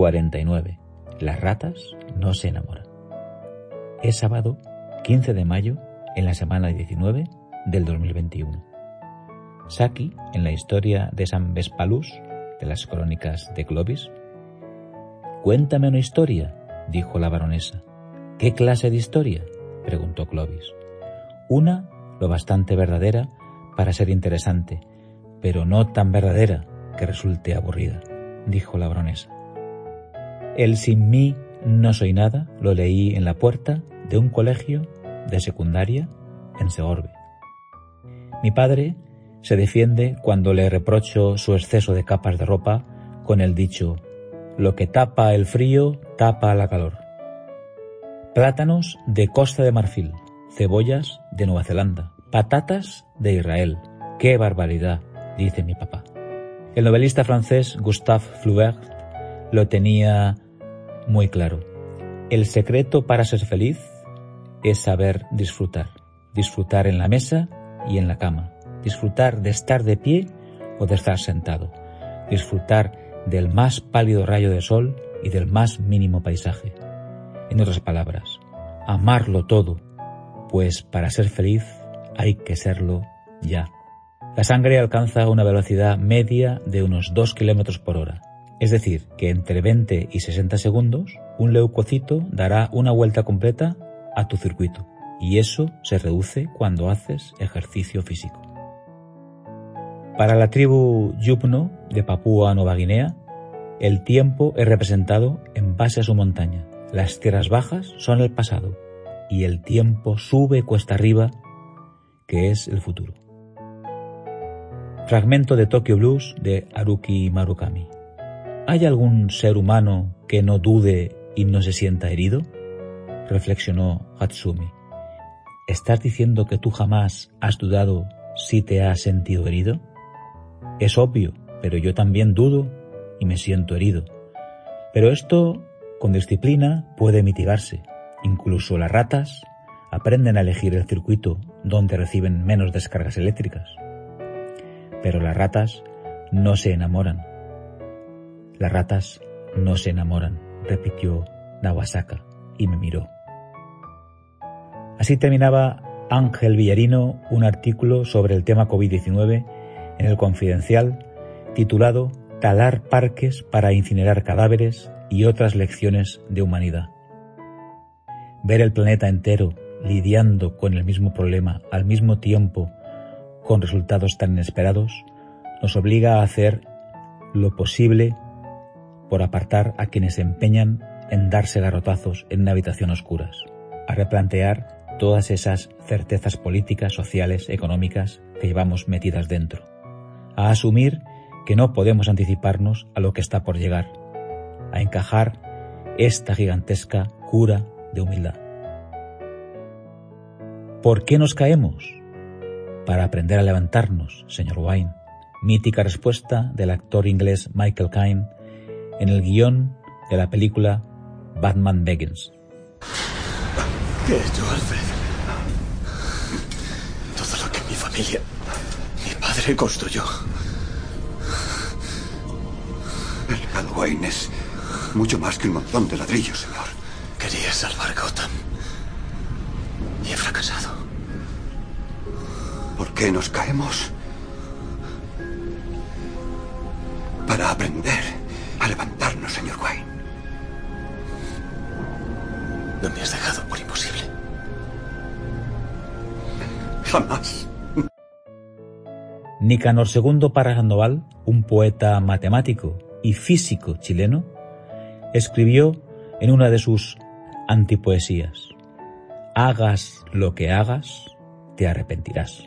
49. Las ratas no se enamoran. Es sábado 15 de mayo en la semana 19 del 2021. Saki, en la historia de San Vespalus, de las crónicas de Clovis, Cuéntame una historia, dijo la baronesa. ¿Qué clase de historia? preguntó Clovis. Una lo bastante verdadera para ser interesante, pero no tan verdadera que resulte aburrida, dijo la baronesa. El sin mí no soy nada lo leí en la puerta de un colegio de secundaria en Segorbe. Mi padre se defiende cuando le reprocho su exceso de capas de ropa con el dicho lo que tapa el frío tapa la calor. Plátanos de Costa de Marfil, cebollas de Nueva Zelanda, patatas de Israel. ¡Qué barbaridad! dice mi papá. El novelista francés Gustave Flaubert lo tenía muy claro. El secreto para ser feliz es saber disfrutar. Disfrutar en la mesa y en la cama. Disfrutar de estar de pie o de estar sentado. Disfrutar del más pálido rayo de sol y del más mínimo paisaje. En otras palabras, amarlo todo, pues para ser feliz hay que serlo ya. La sangre alcanza una velocidad media de unos 2 km por hora. Es decir, que entre 20 y 60 segundos, un leucocito dará una vuelta completa a tu circuito. Y eso se reduce cuando haces ejercicio físico. Para la tribu Yupno de Papúa Nueva Guinea, el tiempo es representado en base a su montaña. Las tierras bajas son el pasado y el tiempo sube cuesta arriba, que es el futuro. Fragmento de Tokyo Blues de Haruki Marukami. ¿Hay algún ser humano que no dude y no se sienta herido? reflexionó Hatsumi. ¿Estás diciendo que tú jamás has dudado si te has sentido herido? Es obvio, pero yo también dudo y me siento herido. Pero esto, con disciplina, puede mitigarse. Incluso las ratas aprenden a elegir el circuito donde reciben menos descargas eléctricas. Pero las ratas no se enamoran. Las ratas no se enamoran, repitió Nawasaka y me miró. Así terminaba Ángel Villarino un artículo sobre el tema COVID-19 en el Confidencial titulado Talar parques para incinerar cadáveres y otras lecciones de humanidad. Ver el planeta entero lidiando con el mismo problema al mismo tiempo con resultados tan inesperados nos obliga a hacer lo posible por apartar a quienes se empeñan en darse garrotazos en una habitación oscuras, a replantear todas esas certezas políticas, sociales, económicas que llevamos metidas dentro, a asumir que no podemos anticiparnos a lo que está por llegar, a encajar esta gigantesca cura de humildad. ¿Por qué nos caemos? Para aprender a levantarnos, señor Wine. Mítica respuesta del actor inglés Michael Caine en el guion de la película Batman Begins. ¿Qué he hecho, Alfred? Todo lo que mi familia, mi padre construyó. El Wayne es mucho más que un montón de ladrillos, señor. Quería salvar Gotham. Y he fracasado. ¿Por qué nos caemos? Para aprender a levantarnos, señor Wayne. No me has dejado por imposible. Jamás. Nicanor II Parra Sandoval, un poeta matemático y físico chileno, escribió en una de sus antipoesías, Hagas lo que hagas, te arrepentirás.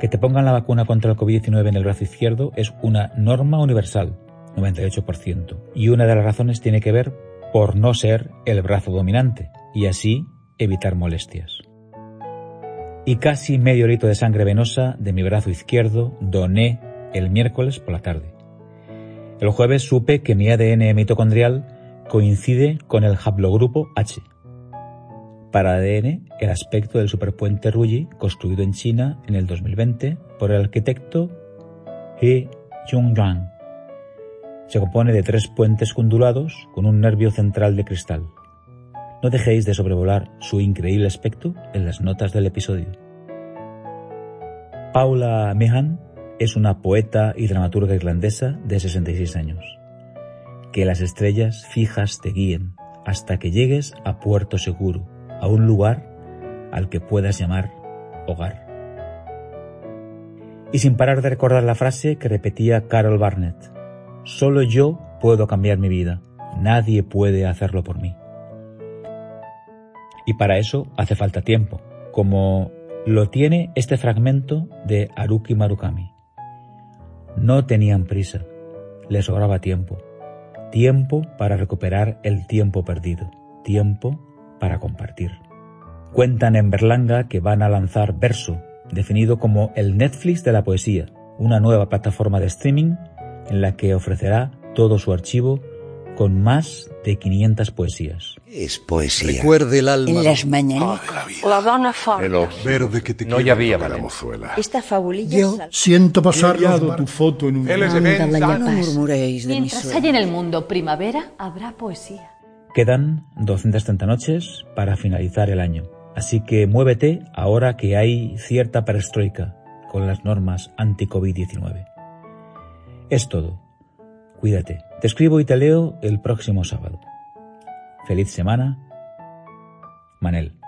Que te pongan la vacuna contra el COVID-19 en el brazo izquierdo es una norma universal, 98%, y una de las razones tiene que ver por no ser el brazo dominante y así evitar molestias. Y casi medio litro de sangre venosa de mi brazo izquierdo doné el miércoles por la tarde. El jueves supe que mi ADN mitocondrial coincide con el haplogrupo H. Para ADN, el aspecto del superpuente Ruggi, construido en China en el 2020 por el arquitecto He Jungyang. Se compone de tres puentes ondulados con un nervio central de cristal. No dejéis de sobrevolar su increíble aspecto en las notas del episodio. Paula Mehan es una poeta y dramaturga irlandesa de 66 años. Que las estrellas fijas te guíen hasta que llegues a puerto seguro, a un lugar al que puedas llamar hogar. Y sin parar de recordar la frase que repetía Carol Barnett, solo yo puedo cambiar mi vida, nadie puede hacerlo por mí. Y para eso hace falta tiempo, como lo tiene este fragmento de Haruki Marukami. No tenían prisa, les sobraba tiempo, tiempo para recuperar el tiempo perdido, tiempo para compartir. Cuentan en Berlanga que van a lanzar Verso, definido como el Netflix de la poesía, una nueva plataforma de streaming en la que ofrecerá todo su archivo con más de 500 poesías. Es poesía. Recuerde el alma. En las mañanas. La dona fort. El verde que te No hi havia la mozuela. Esta fabulilla Yo sal- siento pasar tu foto en un... No murmuréis de mi Mientras haya en el mundo primavera, habrá poesía. Quedan 230 noches para finalizar el año, así que muévete ahora que hay cierta perestroika con las normas anti-COVID-19. Es todo. Cuídate. Te escribo y te leo el próximo sábado. Feliz semana. Manel.